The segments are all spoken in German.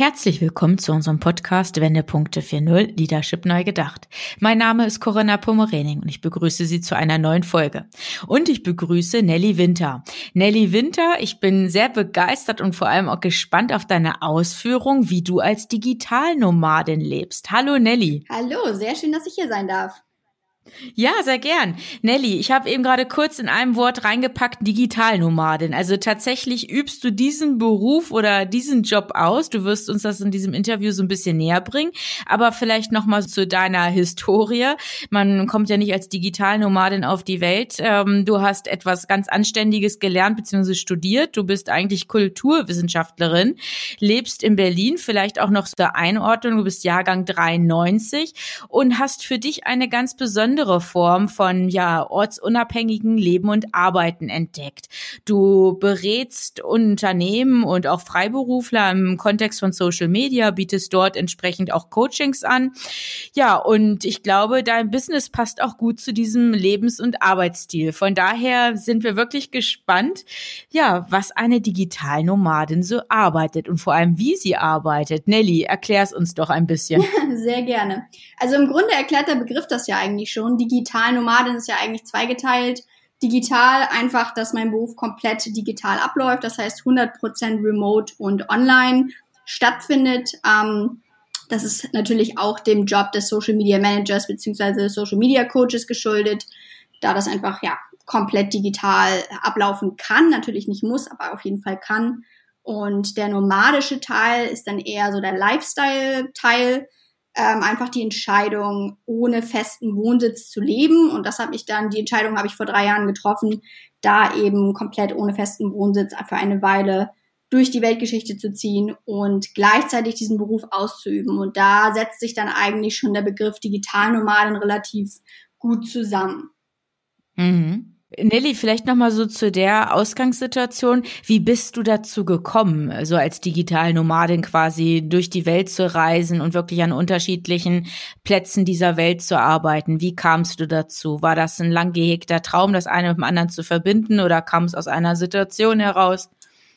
Herzlich willkommen zu unserem Podcast Wendepunkte 4.0 Leadership neu gedacht. Mein Name ist Corinna Pomerening und ich begrüße Sie zu einer neuen Folge. Und ich begrüße Nelly Winter. Nelly Winter, ich bin sehr begeistert und vor allem auch gespannt auf deine Ausführung, wie du als Digitalnomadin lebst. Hallo Nelly. Hallo, sehr schön, dass ich hier sein darf. Ja, sehr gern. Nelly, ich habe eben gerade kurz in einem Wort reingepackt, Digitalnomadin. Also tatsächlich übst du diesen Beruf oder diesen Job aus. Du wirst uns das in diesem Interview so ein bisschen näher bringen. Aber vielleicht nochmal zu deiner Historie. Man kommt ja nicht als Digitalnomadin auf die Welt. Ähm, du hast etwas ganz Anständiges gelernt bzw. studiert. Du bist eigentlich Kulturwissenschaftlerin, lebst in Berlin, vielleicht auch noch zur Einordnung. Du bist Jahrgang 93 und hast für dich eine ganz besondere andere Form von ja ortsunabhängigen Leben und Arbeiten entdeckt. Du berätst Unternehmen und auch Freiberufler im Kontext von Social Media, bietest dort entsprechend auch Coachings an. Ja, und ich glaube, dein Business passt auch gut zu diesem Lebens- und Arbeitsstil. Von daher sind wir wirklich gespannt, ja, was eine Digitalnomadin so arbeitet und vor allem, wie sie arbeitet. Nelly, erklär's uns doch ein bisschen. Sehr gerne. Also im Grunde erklärt der Begriff das ja eigentlich schon. Digital Nomadin ist ja eigentlich zweigeteilt. Digital einfach, dass mein Beruf komplett digital abläuft, das heißt 100% remote und online stattfindet. Ähm, das ist natürlich auch dem Job des Social Media Managers beziehungsweise Social Media Coaches geschuldet, da das einfach ja komplett digital ablaufen kann, natürlich nicht muss, aber auf jeden Fall kann. Und der nomadische Teil ist dann eher so der Lifestyle-Teil ähm, einfach die Entscheidung, ohne festen Wohnsitz zu leben. Und das habe ich dann, die Entscheidung habe ich vor drei Jahren getroffen, da eben komplett ohne festen Wohnsitz für eine Weile durch die Weltgeschichte zu ziehen und gleichzeitig diesen Beruf auszuüben. Und da setzt sich dann eigentlich schon der Begriff Digitalnomaden relativ gut zusammen. Mhm. Nelly, vielleicht noch mal so zu der Ausgangssituation. Wie bist du dazu gekommen, so als Digitalnomadin quasi durch die Welt zu reisen und wirklich an unterschiedlichen Plätzen dieser Welt zu arbeiten? Wie kamst du dazu? War das ein lang gehegter Traum, das eine mit dem anderen zu verbinden oder kam es aus einer Situation heraus?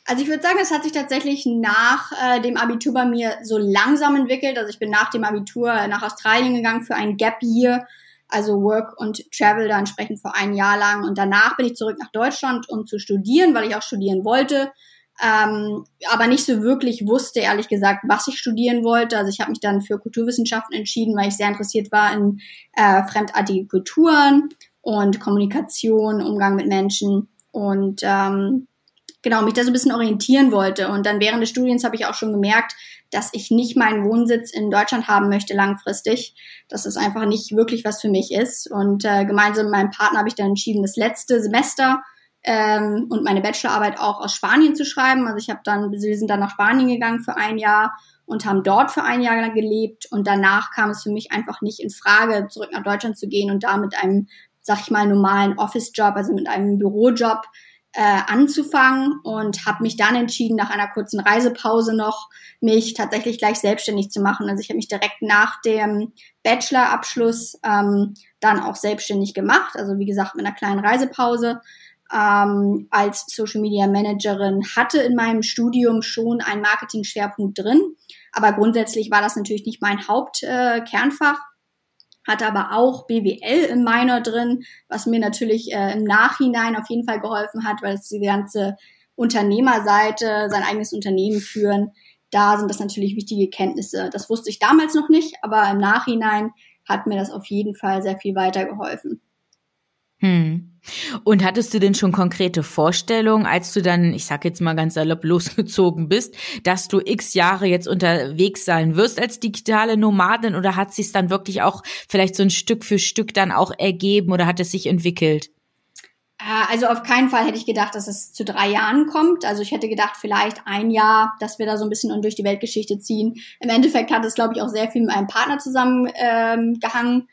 Also ich würde sagen, es hat sich tatsächlich nach äh, dem Abitur bei mir so langsam entwickelt. Also ich bin nach dem Abitur nach Australien gegangen für ein Gap Year also Work und Travel da entsprechend für ein Jahr lang. Und danach bin ich zurück nach Deutschland, um zu studieren, weil ich auch studieren wollte. Ähm, aber nicht so wirklich wusste, ehrlich gesagt, was ich studieren wollte. Also ich habe mich dann für Kulturwissenschaften entschieden, weil ich sehr interessiert war in äh, fremdartige Kulturen und Kommunikation, Umgang mit Menschen und ähm, genau mich da so ein bisschen orientieren wollte. Und dann während des Studiens habe ich auch schon gemerkt, dass ich nicht meinen Wohnsitz in Deutschland haben möchte langfristig, dass es einfach nicht wirklich was für mich ist. Und äh, gemeinsam mit meinem Partner habe ich dann entschieden, das letzte Semester ähm, und meine Bachelorarbeit auch aus Spanien zu schreiben. Also ich habe dann, wir sind dann nach Spanien gegangen für ein Jahr und haben dort für ein Jahr gelebt. Und danach kam es für mich einfach nicht in Frage, zurück nach Deutschland zu gehen und da mit einem, sag ich mal, normalen Office-Job, also mit einem Bürojob äh, anzufangen und habe mich dann entschieden, nach einer kurzen Reisepause noch mich tatsächlich gleich selbstständig zu machen. Also ich habe mich direkt nach dem Bachelorabschluss ähm, dann auch selbstständig gemacht. Also wie gesagt mit einer kleinen Reisepause. Ähm, als Social Media Managerin hatte in meinem Studium schon einen Marketing-Schwerpunkt drin, aber grundsätzlich war das natürlich nicht mein Hauptkernfach. Äh, hatte aber auch BWL im Minor drin, was mir natürlich äh, im Nachhinein auf jeden Fall geholfen hat, weil es die ganze Unternehmerseite, sein eigenes Unternehmen führen, da sind das natürlich wichtige Kenntnisse. Das wusste ich damals noch nicht, aber im Nachhinein hat mir das auf jeden Fall sehr viel weitergeholfen. Hm. Und hattest du denn schon konkrete Vorstellungen, als du dann, ich sag jetzt mal ganz salopp, losgezogen bist, dass du x Jahre jetzt unterwegs sein wirst als digitale Nomadin oder hat sich dann wirklich auch vielleicht so ein Stück für Stück dann auch ergeben oder hat es sich entwickelt? Äh, also auf keinen Fall hätte ich gedacht, dass es zu drei Jahren kommt. Also ich hätte gedacht, vielleicht ein Jahr, dass wir da so ein bisschen durch die Weltgeschichte ziehen. Im Endeffekt hat es, glaube ich, auch sehr viel mit einem Partner zusammengehangen. Ähm,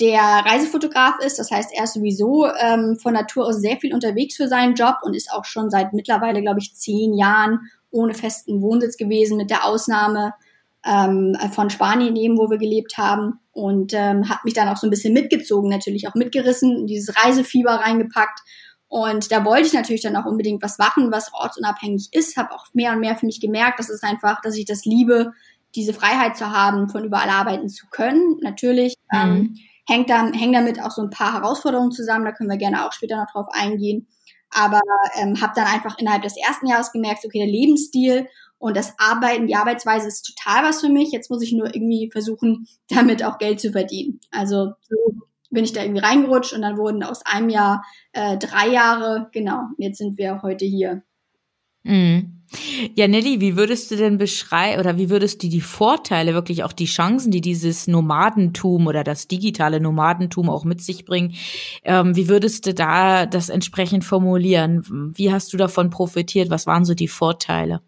der Reisefotograf ist. Das heißt, er ist sowieso ähm, von Natur aus sehr viel unterwegs für seinen Job und ist auch schon seit mittlerweile, glaube ich, zehn Jahren ohne festen Wohnsitz gewesen, mit der Ausnahme ähm, von Spanien eben, wo wir gelebt haben. Und ähm, hat mich dann auch so ein bisschen mitgezogen, natürlich auch mitgerissen, in dieses Reisefieber reingepackt. Und da wollte ich natürlich dann auch unbedingt was machen, was ortsunabhängig ist. Habe auch mehr und mehr für mich gemerkt, dass es einfach, dass ich das liebe, diese Freiheit zu haben, von überall arbeiten zu können. Natürlich mhm. ähm, hängt, da, hängt damit auch so ein paar Herausforderungen zusammen, da können wir gerne auch später noch drauf eingehen. Aber ähm, habe dann einfach innerhalb des ersten Jahres gemerkt, okay, der Lebensstil und das Arbeiten, die Arbeitsweise ist total was für mich. Jetzt muss ich nur irgendwie versuchen, damit auch Geld zu verdienen. Also so bin ich da irgendwie reingerutscht und dann wurden aus einem Jahr äh, drei Jahre, genau, jetzt sind wir heute hier. Mhm. Ja, Nelly, wie würdest du denn beschreiben oder wie würdest du die Vorteile, wirklich auch die Chancen, die dieses Nomadentum oder das digitale Nomadentum auch mit sich bringen, ähm, wie würdest du da das entsprechend formulieren? Wie hast du davon profitiert? Was waren so die Vorteile?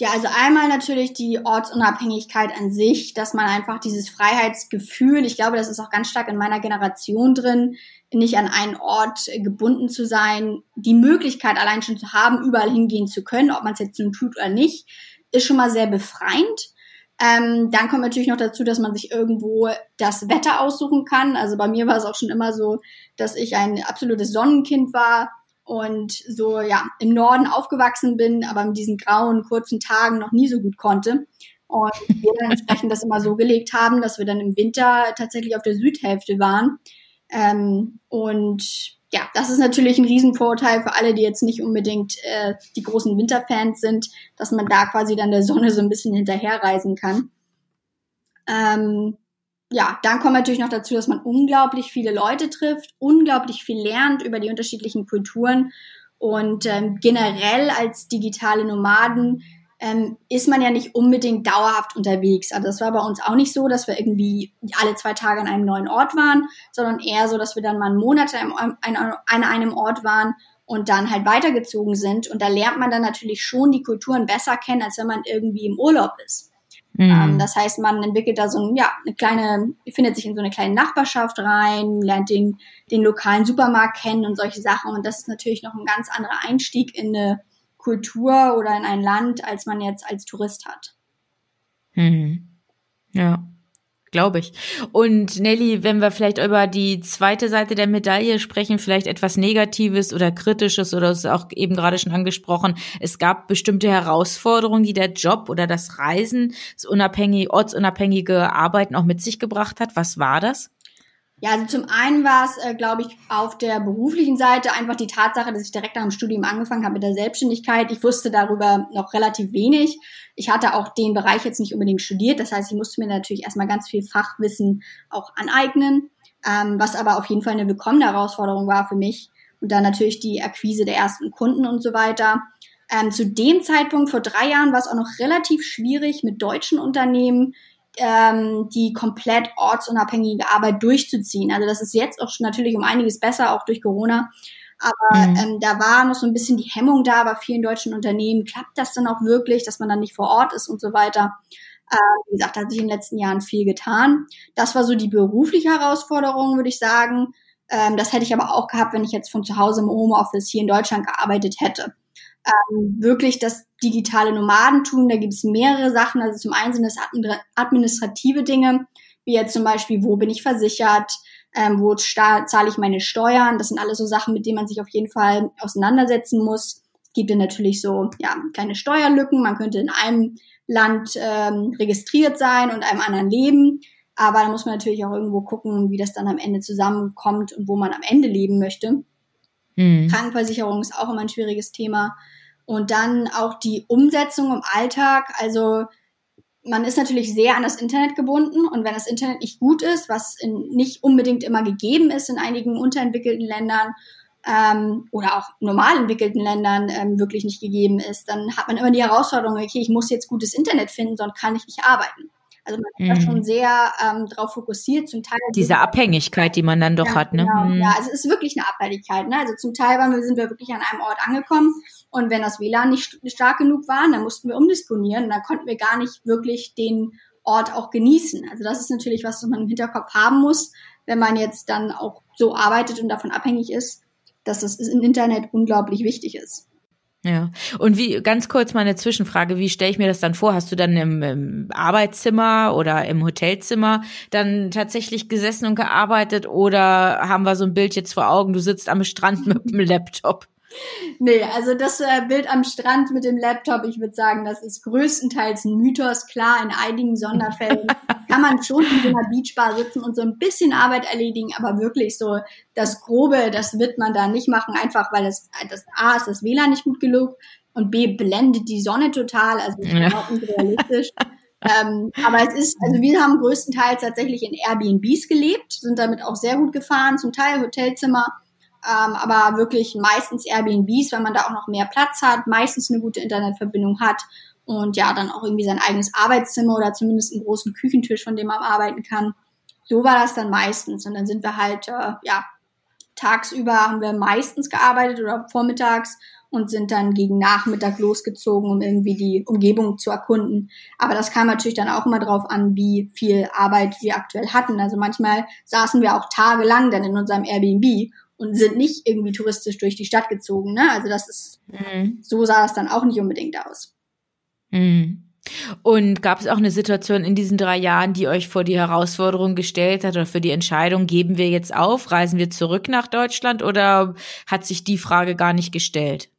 Ja, also einmal natürlich die Ortsunabhängigkeit an sich, dass man einfach dieses Freiheitsgefühl, ich glaube, das ist auch ganz stark in meiner Generation drin, nicht an einen Ort gebunden zu sein, die Möglichkeit allein schon zu haben, überall hingehen zu können, ob man es jetzt nun tut oder nicht, ist schon mal sehr befreiend. Ähm, dann kommt natürlich noch dazu, dass man sich irgendwo das Wetter aussuchen kann. Also bei mir war es auch schon immer so, dass ich ein absolutes Sonnenkind war und so ja im Norden aufgewachsen bin, aber mit diesen grauen kurzen Tagen noch nie so gut konnte. Und wir dann entsprechend das immer so gelegt haben, dass wir dann im Winter tatsächlich auf der Südhälfte waren. Ähm, und ja, das ist natürlich ein Riesenvorteil für alle, die jetzt nicht unbedingt äh, die großen Winterfans sind, dass man da quasi dann der Sonne so ein bisschen hinterherreisen kann. Ähm, ja, dann kommt natürlich noch dazu, dass man unglaublich viele Leute trifft, unglaublich viel lernt über die unterschiedlichen Kulturen und ähm, generell als digitale Nomaden ähm, ist man ja nicht unbedingt dauerhaft unterwegs. Also das war bei uns auch nicht so, dass wir irgendwie alle zwei Tage an einem neuen Ort waren, sondern eher so, dass wir dann mal Monate an einem Ort waren und dann halt weitergezogen sind. Und da lernt man dann natürlich schon die Kulturen besser kennen, als wenn man irgendwie im Urlaub ist. Mhm. Ähm, das heißt, man entwickelt da so ein, ja, eine kleine, findet sich in so eine kleine Nachbarschaft rein, lernt den, den lokalen Supermarkt kennen und solche Sachen. Und das ist natürlich noch ein ganz anderer Einstieg in eine Kultur oder in ein Land, als man jetzt als Tourist hat. Mhm. Ja glaube ich. Und Nelly, wenn wir vielleicht über die zweite Seite der Medaille sprechen, vielleicht etwas Negatives oder Kritisches oder es ist auch eben gerade schon angesprochen, es gab bestimmte Herausforderungen, die der Job oder das Reisen, das unabhängige, ortsunabhängige Arbeiten auch mit sich gebracht hat. Was war das? Ja, also zum einen war es, äh, glaube ich, auf der beruflichen Seite einfach die Tatsache, dass ich direkt nach dem Studium angefangen habe mit der Selbstständigkeit. Ich wusste darüber noch relativ wenig. Ich hatte auch den Bereich jetzt nicht unbedingt studiert. Das heißt, ich musste mir natürlich erstmal ganz viel Fachwissen auch aneignen, ähm, was aber auf jeden Fall eine willkommene Herausforderung war für mich. Und dann natürlich die Akquise der ersten Kunden und so weiter. Ähm, zu dem Zeitpunkt vor drei Jahren war es auch noch relativ schwierig mit deutschen Unternehmen ähm, die komplett ortsunabhängige Arbeit durchzuziehen. Also das ist jetzt auch schon natürlich um einiges besser, auch durch Corona. Aber mhm. ähm, da war noch so ein bisschen die Hemmung da bei vielen deutschen Unternehmen. Klappt das dann auch wirklich, dass man dann nicht vor Ort ist und so weiter? Äh, wie gesagt, da hat sich in den letzten Jahren viel getan. Das war so die berufliche Herausforderung, würde ich sagen. Ähm, das hätte ich aber auch gehabt, wenn ich jetzt von zu Hause im Homeoffice hier in Deutschland gearbeitet hätte ähm, wirklich das digitale Nomadentum. Da gibt es mehrere Sachen. Also zum einen sind es administrative Dinge, wie jetzt zum Beispiel, wo bin ich versichert, ähm, wo zahle ich meine Steuern. Das sind alles so Sachen, mit denen man sich auf jeden Fall auseinandersetzen muss. Es gibt dann natürlich so ja, kleine Steuerlücken. Man könnte in einem Land ähm, registriert sein und einem anderen leben. Aber da muss man natürlich auch irgendwo gucken, wie das dann am Ende zusammenkommt und wo man am Ende leben möchte. Mhm. Krankenversicherung ist auch immer ein schwieriges Thema. Und dann auch die Umsetzung im Alltag. Also man ist natürlich sehr an das Internet gebunden und wenn das Internet nicht gut ist, was in, nicht unbedingt immer gegeben ist in einigen unterentwickelten Ländern ähm, oder auch normal entwickelten Ländern ähm, wirklich nicht gegeben ist, dann hat man immer die Herausforderung, okay, ich muss jetzt gutes Internet finden, sonst kann ich nicht arbeiten. Also man ist mhm. da schon sehr ähm, darauf fokussiert, zum Teil. Diese Abhängigkeit, die man dann doch ja, hat, ne? Genau, mhm. Ja, also es ist wirklich eine Abhängigkeit, ne? Also zum Teil waren wir, sind wir wirklich an einem Ort angekommen und wenn das WLAN nicht stark genug war, dann mussten wir umdisponieren und dann konnten wir gar nicht wirklich den Ort auch genießen. Also das ist natürlich was, was man im Hinterkopf haben muss, wenn man jetzt dann auch so arbeitet und davon abhängig ist, dass das im Internet unglaublich wichtig ist. Ja. Und wie, ganz kurz mal eine Zwischenfrage, wie stelle ich mir das dann vor? Hast du dann im, im, Arbeitszimmer oder im Hotelzimmer dann tatsächlich gesessen und gearbeitet oder haben wir so ein Bild jetzt vor Augen, du sitzt am Strand mit dem Laptop? Nee, also das äh, Bild am Strand mit dem Laptop, ich würde sagen, das ist größtenteils ein Mythos. Klar, in einigen Sonderfällen kann man schon in so einer Beachbar sitzen und so ein bisschen Arbeit erledigen, aber wirklich so das Grobe, das wird man da nicht machen, einfach weil das, das A ist das WLAN nicht gut genug und B blendet die Sonne total, also ja. überhaupt nicht realistisch. ähm, aber es ist, also wir haben größtenteils tatsächlich in Airbnbs gelebt, sind damit auch sehr gut gefahren, zum Teil Hotelzimmer ähm, aber wirklich meistens Airbnbs, weil man da auch noch mehr Platz hat, meistens eine gute Internetverbindung hat und ja, dann auch irgendwie sein eigenes Arbeitszimmer oder zumindest einen großen Küchentisch, von dem man arbeiten kann. So war das dann meistens und dann sind wir halt, äh, ja, tagsüber haben wir meistens gearbeitet oder vormittags und sind dann gegen Nachmittag losgezogen, um irgendwie die Umgebung zu erkunden. Aber das kam natürlich dann auch immer drauf an, wie viel Arbeit wir aktuell hatten. Also manchmal saßen wir auch tagelang dann in unserem Airbnb und sind nicht irgendwie touristisch durch die Stadt gezogen. Ne? Also das ist, mhm. so sah es dann auch nicht unbedingt aus. Mhm. Und gab es auch eine Situation in diesen drei Jahren, die euch vor die Herausforderung gestellt hat oder für die Entscheidung, geben wir jetzt auf, reisen wir zurück nach Deutschland oder hat sich die Frage gar nicht gestellt?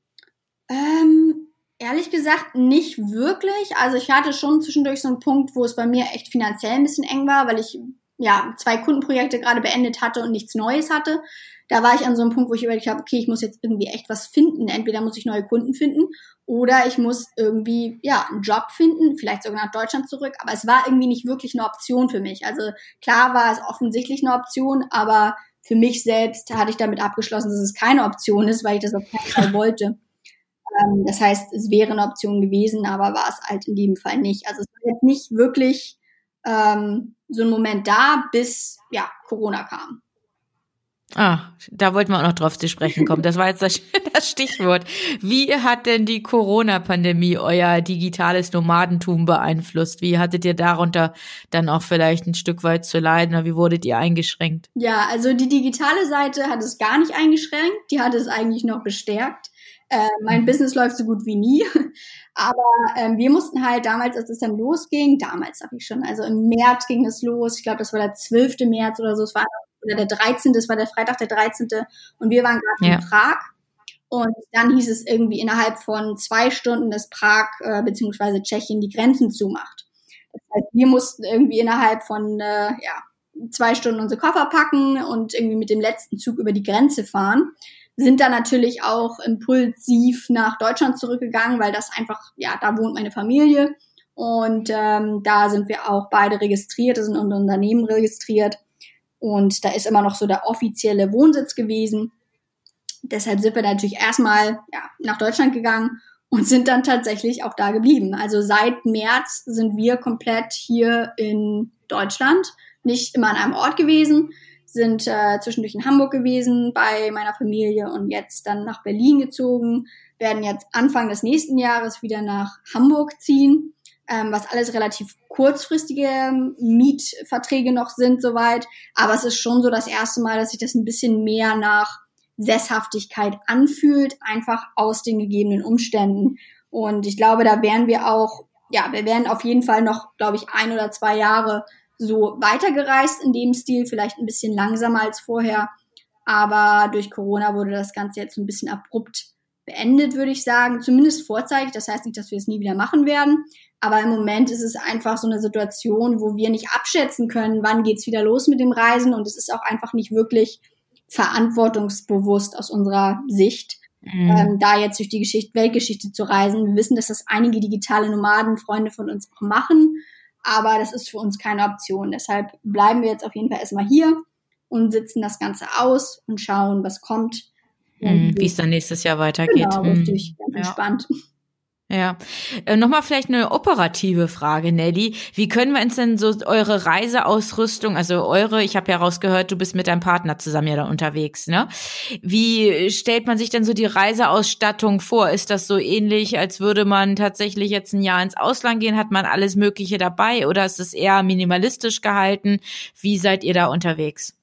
Ähm, ehrlich gesagt nicht wirklich. Also ich hatte schon zwischendurch so einen Punkt, wo es bei mir echt finanziell ein bisschen eng war, weil ich ja zwei Kundenprojekte gerade beendet hatte und nichts Neues hatte da war ich an so einem Punkt, wo ich überlegt habe, okay, ich muss jetzt irgendwie echt was finden. Entweder muss ich neue Kunden finden oder ich muss irgendwie, ja, einen Job finden, vielleicht sogar nach Deutschland zurück. Aber es war irgendwie nicht wirklich eine Option für mich. Also klar war es offensichtlich eine Option, aber für mich selbst hatte ich damit abgeschlossen, dass es keine Option ist, weil ich das auf keinen Fall wollte. Ähm, das heißt, es wäre eine Option gewesen, aber war es halt in dem Fall nicht. Also es war jetzt nicht wirklich ähm, so ein Moment da, bis ja Corona kam. Ah, da wollten wir auch noch drauf zu sprechen kommen. Das war jetzt das, das Stichwort. Wie hat denn die Corona-Pandemie euer digitales Nomadentum beeinflusst? Wie hattet ihr darunter dann auch vielleicht ein Stück weit zu leiden oder wie wurdet ihr eingeschränkt? Ja, also die digitale Seite hat es gar nicht eingeschränkt. Die hat es eigentlich noch bestärkt. Äh, mein mhm. Business läuft so gut wie nie. Aber ähm, wir mussten halt damals, als es dann losging, damals sag ich schon, also im März ging es los. Ich glaube, das war der 12. März oder so. Es war oder der 13. Das war der Freitag der 13. Und wir waren gerade ja. in Prag. Und dann hieß es irgendwie innerhalb von zwei Stunden, dass Prag äh, bzw. Tschechien die Grenzen zumacht. Das heißt, wir mussten irgendwie innerhalb von äh, ja, zwei Stunden unsere Koffer packen und irgendwie mit dem letzten Zug über die Grenze fahren. Sind dann natürlich auch impulsiv nach Deutschland zurückgegangen, weil das einfach, ja, da wohnt meine Familie. Und ähm, da sind wir auch beide registriert, da sind unsere Unternehmen registriert. Und da ist immer noch so der offizielle Wohnsitz gewesen. Deshalb sind wir natürlich erstmal ja, nach Deutschland gegangen und sind dann tatsächlich auch da geblieben. Also seit März sind wir komplett hier in Deutschland, nicht immer an einem Ort gewesen, sind äh, zwischendurch in Hamburg gewesen bei meiner Familie und jetzt dann nach Berlin gezogen, werden jetzt Anfang des nächsten Jahres wieder nach Hamburg ziehen ähm, was alles relativ kurzfristige ähm, Mietverträge noch sind soweit. Aber es ist schon so das erste Mal, dass sich das ein bisschen mehr nach Sesshaftigkeit anfühlt, einfach aus den gegebenen Umständen. Und ich glaube, da wären wir auch, ja, wir wären auf jeden Fall noch, glaube ich, ein oder zwei Jahre so weitergereist in dem Stil, vielleicht ein bisschen langsamer als vorher. Aber durch Corona wurde das Ganze jetzt ein bisschen abrupt beendet, würde ich sagen. Zumindest vorzeitig. Das heißt nicht, dass wir es nie wieder machen werden. Aber im Moment ist es einfach so eine Situation, wo wir nicht abschätzen können, wann geht's wieder los mit dem Reisen. Und es ist auch einfach nicht wirklich verantwortungsbewusst aus unserer Sicht, mhm. ähm, da jetzt durch die Geschichte, Weltgeschichte zu reisen. Wir wissen, dass das einige digitale Nomaden, Freunde von uns auch machen. Aber das ist für uns keine Option. Deshalb bleiben wir jetzt auf jeden Fall erstmal hier und sitzen das Ganze aus und schauen, was kommt. Mhm, Wie es dann nächstes Jahr weitergeht. Genau, richtig, mhm. ganz ja. entspannt. Ja, äh, nochmal vielleicht eine operative Frage, Nelly. Wie können wir uns denn so eure Reiseausrüstung, also eure, ich habe ja rausgehört, du bist mit deinem Partner zusammen ja da unterwegs, ne? Wie stellt man sich denn so die Reiseausstattung vor? Ist das so ähnlich, als würde man tatsächlich jetzt ein Jahr ins Ausland gehen? Hat man alles Mögliche dabei oder ist es eher minimalistisch gehalten? Wie seid ihr da unterwegs?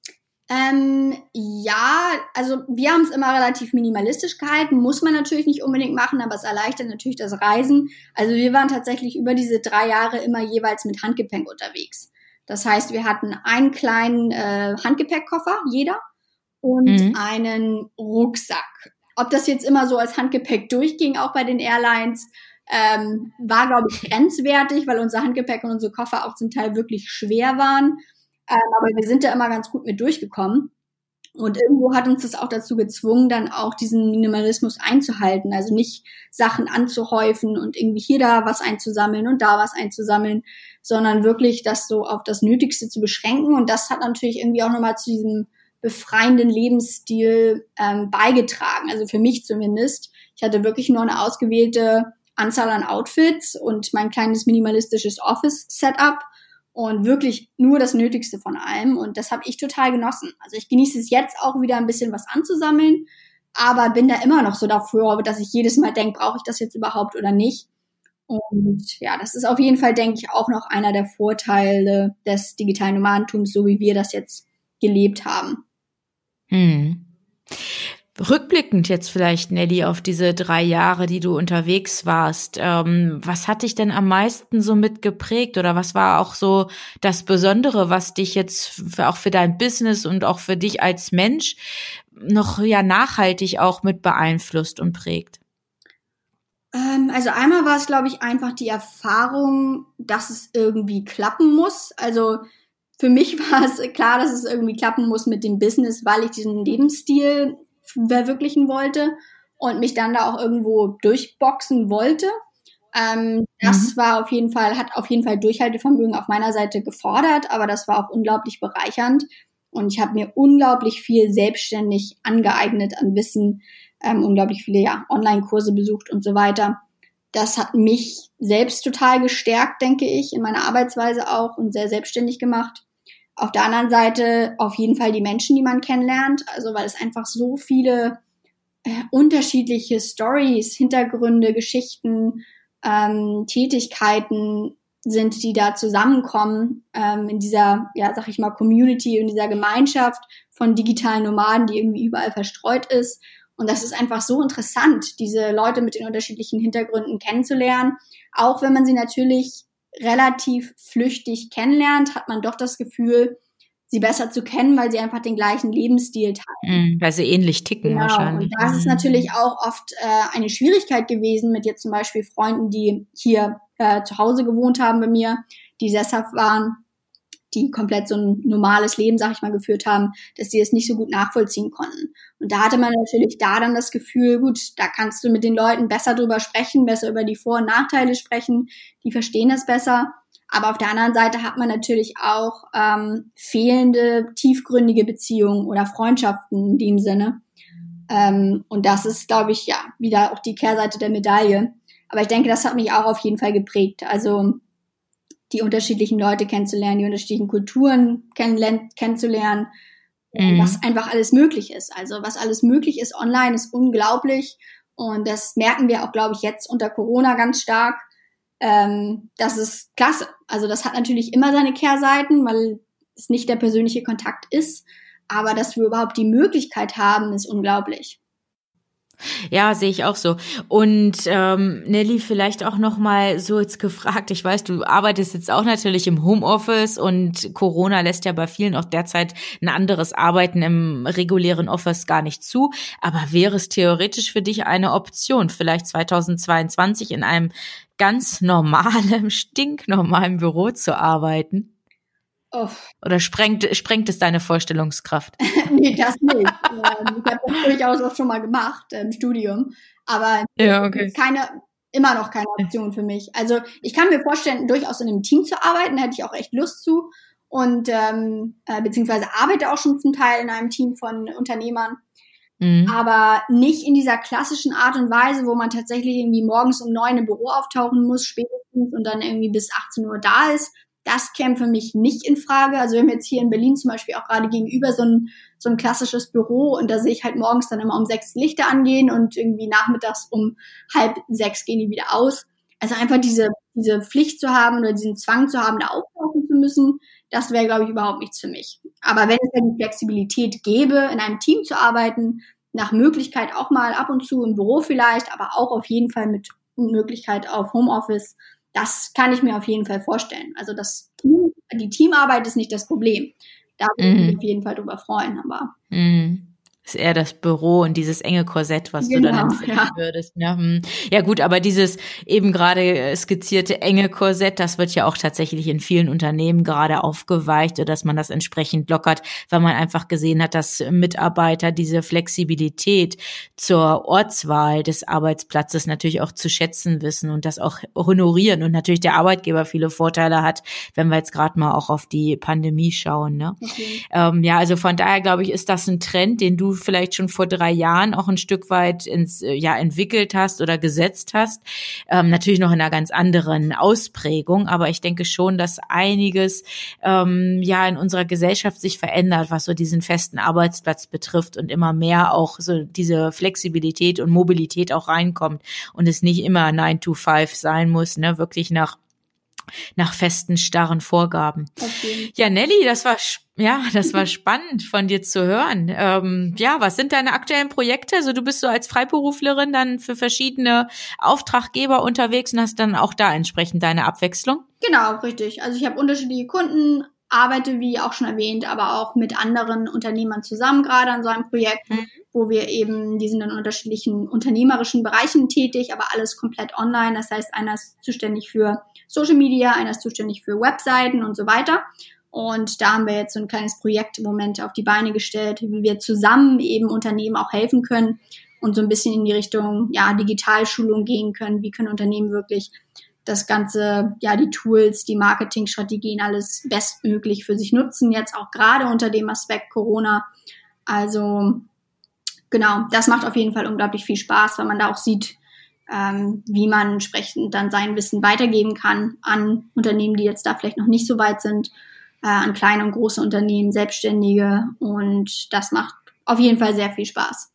Ähm, ja, also wir haben es immer relativ minimalistisch gehalten, muss man natürlich nicht unbedingt machen, aber es erleichtert natürlich das Reisen. Also wir waren tatsächlich über diese drei Jahre immer jeweils mit Handgepäck unterwegs. Das heißt, wir hatten einen kleinen äh, Handgepäckkoffer, jeder, und mhm. einen Rucksack. Ob das jetzt immer so als Handgepäck durchging, auch bei den Airlines, ähm, war, glaube ich, grenzwertig, weil unser Handgepäck und unsere Koffer auch zum Teil wirklich schwer waren. Ähm, aber wir sind da immer ganz gut mit durchgekommen. Und irgendwo hat uns das auch dazu gezwungen, dann auch diesen Minimalismus einzuhalten. Also nicht Sachen anzuhäufen und irgendwie hier da was einzusammeln und da was einzusammeln, sondern wirklich das so auf das Nötigste zu beschränken. Und das hat natürlich irgendwie auch nochmal zu diesem befreienden Lebensstil ähm, beigetragen. Also für mich zumindest. Ich hatte wirklich nur eine ausgewählte Anzahl an Outfits und mein kleines minimalistisches Office-Setup und wirklich nur das Nötigste von allem. Und das habe ich total genossen. Also ich genieße es jetzt auch wieder ein bisschen was anzusammeln, aber bin da immer noch so dafür, dass ich jedes Mal denke, brauche ich das jetzt überhaupt oder nicht. Und ja, das ist auf jeden Fall, denke ich, auch noch einer der Vorteile des digitalen Nomadentums, so wie wir das jetzt gelebt haben. Hm. Rückblickend jetzt vielleicht, Nelly, auf diese drei Jahre, die du unterwegs warst, ähm, was hat dich denn am meisten so mitgeprägt oder was war auch so das Besondere, was dich jetzt für, auch für dein Business und auch für dich als Mensch noch ja nachhaltig auch mit beeinflusst und prägt? Ähm, also einmal war es, glaube ich, einfach die Erfahrung, dass es irgendwie klappen muss. Also für mich war es klar, dass es irgendwie klappen muss mit dem Business, weil ich diesen Lebensstil verwirklichen wollte und mich dann da auch irgendwo durchboxen wollte. Ähm, das mhm. war auf jeden Fall, hat auf jeden Fall Durchhaltevermögen auf meiner Seite gefordert, aber das war auch unglaublich bereichernd. Und ich habe mir unglaublich viel selbstständig angeeignet an Wissen, ähm, unglaublich viele ja, Online-Kurse besucht und so weiter. Das hat mich selbst total gestärkt, denke ich, in meiner Arbeitsweise auch und sehr selbstständig gemacht. Auf der anderen Seite auf jeden Fall die Menschen, die man kennenlernt, also weil es einfach so viele äh, unterschiedliche Stories, Hintergründe, Geschichten, ähm, Tätigkeiten sind, die da zusammenkommen ähm, in dieser, ja, sag ich mal, Community, in dieser Gemeinschaft von digitalen Nomaden, die irgendwie überall verstreut ist. Und das ist einfach so interessant, diese Leute mit den unterschiedlichen Hintergründen kennenzulernen, auch wenn man sie natürlich relativ flüchtig kennenlernt, hat man doch das Gefühl, sie besser zu kennen, weil sie einfach den gleichen Lebensstil teilen. Mm, weil sie ähnlich ticken genau. wahrscheinlich. Und das ist mhm. natürlich auch oft äh, eine Schwierigkeit gewesen mit jetzt zum Beispiel Freunden, die hier äh, zu Hause gewohnt haben bei mir, die sesshaft waren die komplett so ein normales Leben, sag ich mal, geführt haben, dass die es nicht so gut nachvollziehen konnten. Und da hatte man natürlich da dann das Gefühl, gut, da kannst du mit den Leuten besser drüber sprechen, besser über die Vor- und Nachteile sprechen, die verstehen das besser. Aber auf der anderen Seite hat man natürlich auch ähm, fehlende, tiefgründige Beziehungen oder Freundschaften in dem Sinne. Ähm, und das ist, glaube ich, ja, wieder auch die Kehrseite der Medaille. Aber ich denke, das hat mich auch auf jeden Fall geprägt. Also die unterschiedlichen Leute kennenzulernen, die unterschiedlichen Kulturen kennenzulernen, mhm. was einfach alles möglich ist. Also was alles möglich ist online ist unglaublich und das merken wir auch, glaube ich, jetzt unter Corona ganz stark. Ähm, das ist klasse. Also das hat natürlich immer seine Kehrseiten, weil es nicht der persönliche Kontakt ist, aber dass wir überhaupt die Möglichkeit haben, ist unglaublich. Ja, sehe ich auch so. Und ähm, Nelly, vielleicht auch noch mal so jetzt gefragt. Ich weiß, du arbeitest jetzt auch natürlich im Homeoffice und Corona lässt ja bei vielen auch derzeit ein anderes Arbeiten im regulären Office gar nicht zu. Aber wäre es theoretisch für dich eine Option, vielleicht 2022 in einem ganz normalen, stinknormalen Büro zu arbeiten? Oh. Oder sprengt, sprengt es deine Vorstellungskraft? nee, das nicht. ähm, ich habe das durchaus auch schon mal gemacht im Studium. Aber ja, okay. keine, immer noch keine Option für mich. Also ich kann mir vorstellen, durchaus in einem Team zu arbeiten, da hätte ich auch echt Lust zu. Und ähm, äh, beziehungsweise arbeite auch schon zum Teil in einem Team von Unternehmern. Mhm. Aber nicht in dieser klassischen Art und Weise, wo man tatsächlich irgendwie morgens um neun im Büro auftauchen muss, spätestens und dann irgendwie bis 18 Uhr da ist. Das käme für mich nicht in Frage. Also wir haben jetzt hier in Berlin zum Beispiel auch gerade gegenüber so ein, so ein klassisches Büro und da sehe ich halt morgens dann immer um sechs Lichter angehen und irgendwie nachmittags um halb sechs gehen die wieder aus. Also einfach diese, diese Pflicht zu haben oder diesen Zwang zu haben, da auftauchen zu müssen, das wäre, glaube ich, überhaupt nichts für mich. Aber wenn es ja die Flexibilität gäbe, in einem Team zu arbeiten, nach Möglichkeit auch mal ab und zu im Büro vielleicht, aber auch auf jeden Fall mit Möglichkeit auf Homeoffice, das kann ich mir auf jeden Fall vorstellen. Also das die Teamarbeit ist nicht das Problem. Da würde ich mich mhm. auf jeden Fall drüber freuen, aber. Mhm ist eher das Büro und dieses enge Korsett, was genau, du dann genau, empfinden ja. würdest. Ja, hm. ja gut, aber dieses eben gerade skizzierte enge Korsett, das wird ja auch tatsächlich in vielen Unternehmen gerade aufgeweicht, dass man das entsprechend lockert, weil man einfach gesehen hat, dass Mitarbeiter diese Flexibilität zur Ortswahl des Arbeitsplatzes natürlich auch zu schätzen wissen und das auch honorieren und natürlich der Arbeitgeber viele Vorteile hat, wenn wir jetzt gerade mal auch auf die Pandemie schauen. Ne? Okay. Ähm, ja, also von daher glaube ich, ist das ein Trend, den du vielleicht schon vor drei Jahren auch ein Stück weit ins äh, ja entwickelt hast oder gesetzt hast. Ähm, natürlich noch in einer ganz anderen Ausprägung, aber ich denke schon, dass einiges ähm, ja in unserer Gesellschaft sich verändert, was so diesen festen Arbeitsplatz betrifft und immer mehr auch so diese Flexibilität und Mobilität auch reinkommt und es nicht immer 9 to 5 sein muss, ne, wirklich nach nach festen, starren Vorgaben. Okay. Ja, Nelly, das war ja, das war spannend von dir zu hören. Ähm, ja, was sind deine aktuellen Projekte? Also du bist so als Freiberuflerin dann für verschiedene Auftraggeber unterwegs und hast dann auch da entsprechend deine Abwechslung? Genau, richtig. Also ich habe unterschiedliche Kunden, arbeite, wie auch schon erwähnt, aber auch mit anderen Unternehmern zusammen gerade an so einem Projekt, mhm. wo wir eben, die sind in unterschiedlichen unternehmerischen Bereichen tätig, aber alles komplett online. Das heißt, einer ist zuständig für Social Media, einer ist zuständig für Webseiten und so weiter. Und da haben wir jetzt so ein kleines Projekt im Moment auf die Beine gestellt, wie wir zusammen eben Unternehmen auch helfen können und so ein bisschen in die Richtung, ja, Digitalschulung gehen können. Wie können Unternehmen wirklich das Ganze, ja, die Tools, die Marketingstrategien, alles bestmöglich für sich nutzen, jetzt auch gerade unter dem Aspekt Corona. Also, genau, das macht auf jeden Fall unglaublich viel Spaß, weil man da auch sieht, ähm, wie man entsprechend dann sein Wissen weitergeben kann an Unternehmen, die jetzt da vielleicht noch nicht so weit sind, äh, an kleine und große Unternehmen, Selbstständige. Und das macht auf jeden Fall sehr viel Spaß.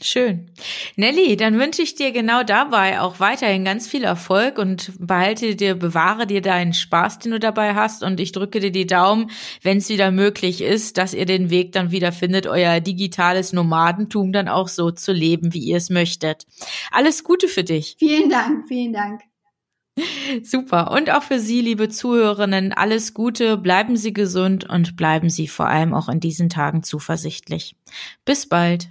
Schön. Nelly, dann wünsche ich dir genau dabei auch weiterhin ganz viel Erfolg und behalte dir, bewahre dir deinen Spaß, den du dabei hast und ich drücke dir die Daumen, wenn es wieder möglich ist, dass ihr den Weg dann wieder findet, euer digitales Nomadentum dann auch so zu leben, wie ihr es möchtet. Alles Gute für dich. Vielen Dank, vielen Dank. Super. Und auch für Sie, liebe Zuhörerinnen, alles Gute, bleiben Sie gesund und bleiben Sie vor allem auch in diesen Tagen zuversichtlich. Bis bald.